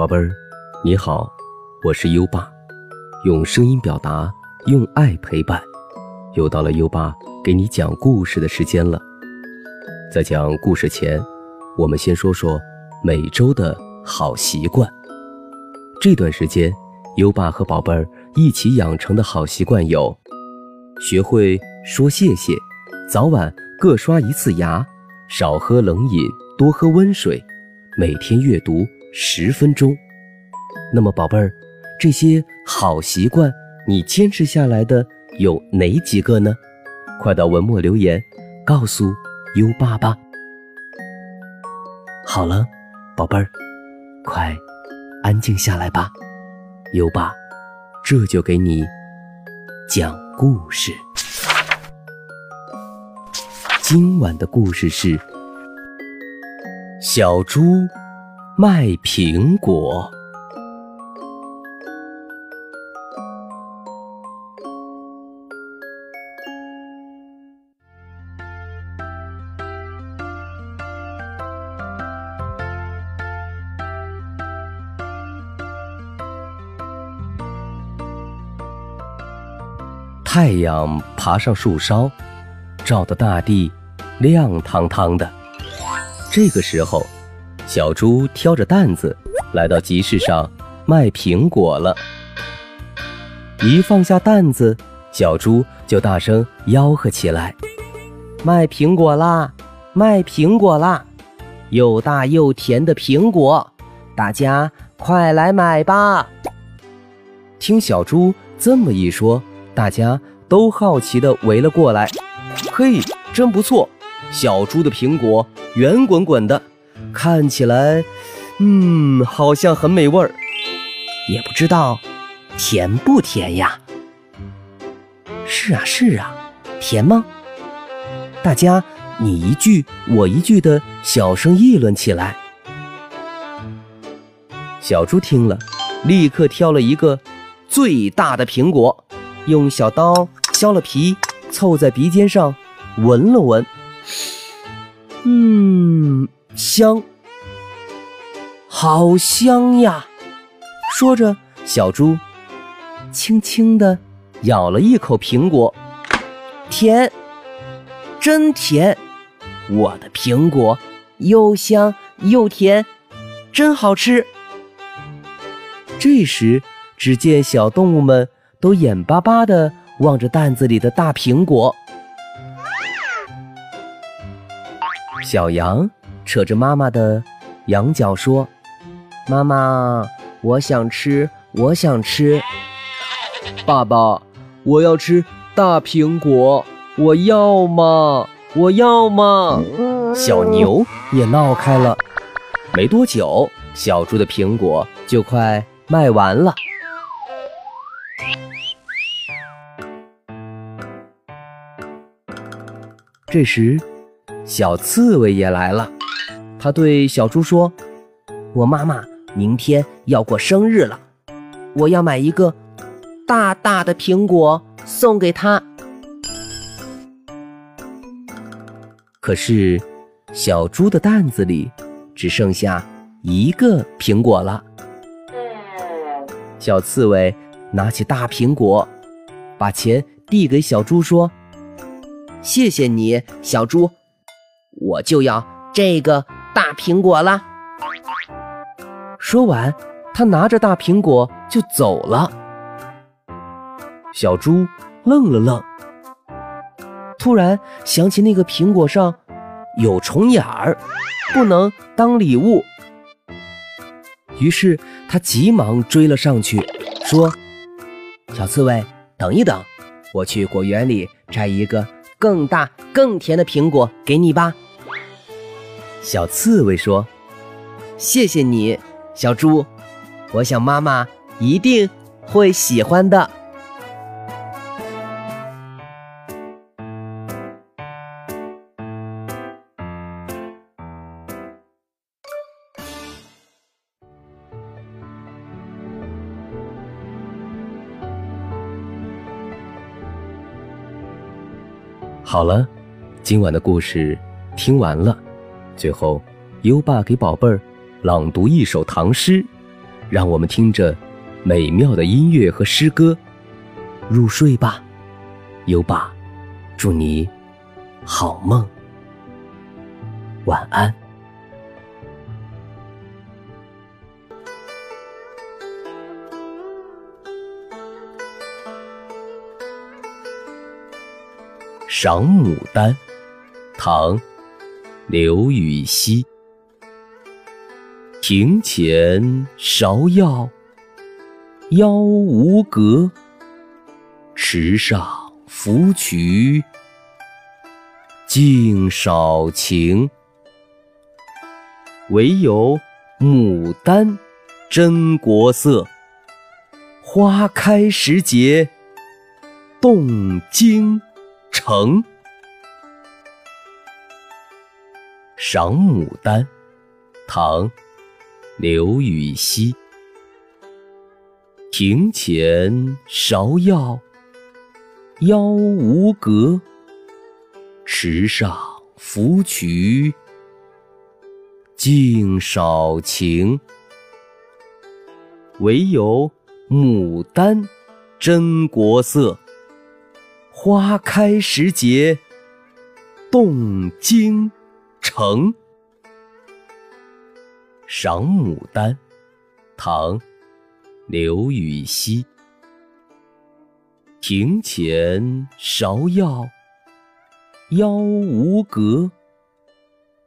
宝贝儿，你好，我是优爸，用声音表达，用爱陪伴，又到了优爸给你讲故事的时间了。在讲故事前，我们先说说每周的好习惯。这段时间，优爸和宝贝儿一起养成的好习惯有：学会说谢谢，早晚各刷一次牙，少喝冷饮，多喝温水，每天阅读十分钟。那么，宝贝儿，这些好习惯你坚持下来的有哪几个呢？快到文末留言，告诉优爸吧。好了，宝贝儿，快。安静下来吧，优爸，这就给你讲故事。今晚的故事是小猪卖苹果。太阳爬上树梢，照得大地亮堂堂的。这个时候，小猪挑着担子来到集市上卖苹果了。一放下担子，小猪就大声吆喝起来：“卖苹果啦！卖苹果啦！又大又甜的苹果，大家快来买吧！”听小猪这么一说。大家都好奇地围了过来。嘿，真不错！小猪的苹果圆滚滚的，看起来，嗯，好像很美味儿。也不知道甜不甜呀？是啊，是啊，甜吗？大家你一句我一句的小声议论起来。小猪听了，立刻挑了一个最大的苹果。用小刀削了皮，凑在鼻尖上闻了闻，嗯，香，好香呀！说着，小猪轻轻地咬了一口苹果，甜，真甜！我的苹果又香又甜，真好吃。这时，只见小动物们。都眼巴巴地望着担子里的大苹果。小羊扯着妈妈的羊角说：“妈妈，我想吃，我想吃。”爸爸，我要吃大苹果，我要嘛，我要嘛。小牛也闹开了。没多久，小猪的苹果就快卖完了。这时，小刺猬也来了。他对小猪说：“我妈妈明天要过生日了，我要买一个大大的苹果送给她。”可是，小猪的担子里只剩下一个苹果了。小刺猬拿起大苹果，把钱递给小猪，说。谢谢你，小猪，我就要这个大苹果了。说完，他拿着大苹果就走了。小猪愣了愣，突然想起那个苹果上有虫眼儿，不能当礼物。于是他急忙追了上去，说：“小刺猬，等一等，我去果园里摘一个。”更大、更甜的苹果给你吧，小刺猬说：“谢谢你，小猪，我想妈妈一定会喜欢的。”好了，今晚的故事听完了。最后，优爸给宝贝儿朗读一首唐诗，让我们听着美妙的音乐和诗歌入睡吧。优爸，祝你好梦，晚安。赏牡丹，唐·刘禹锡。庭前芍药，妖无格。池上芙蕖，净少情。唯有牡丹真国色，花开时节动京城。赏牡丹，唐·刘禹锡。庭前芍药，妖无格。池上芙蕖，净少情。唯有牡丹真国色，花开时节动京城。赏牡丹，唐·刘禹锡。庭前芍药，妖无格。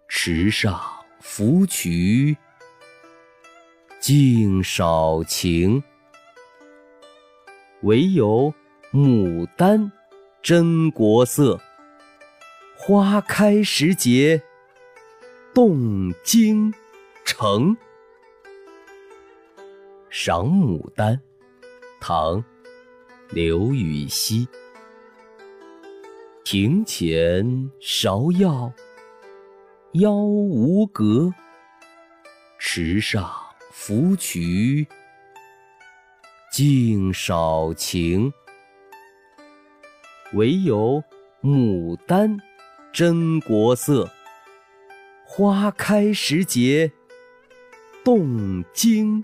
池上芙蕖，净少情。唯有牡丹真国色，花开时节动京城。赏牡丹，唐·刘禹锡。庭前芍药，妖无格。池上芙蕖，净少情。唯有牡丹真国色，花开时节动京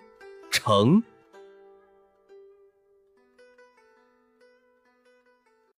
城。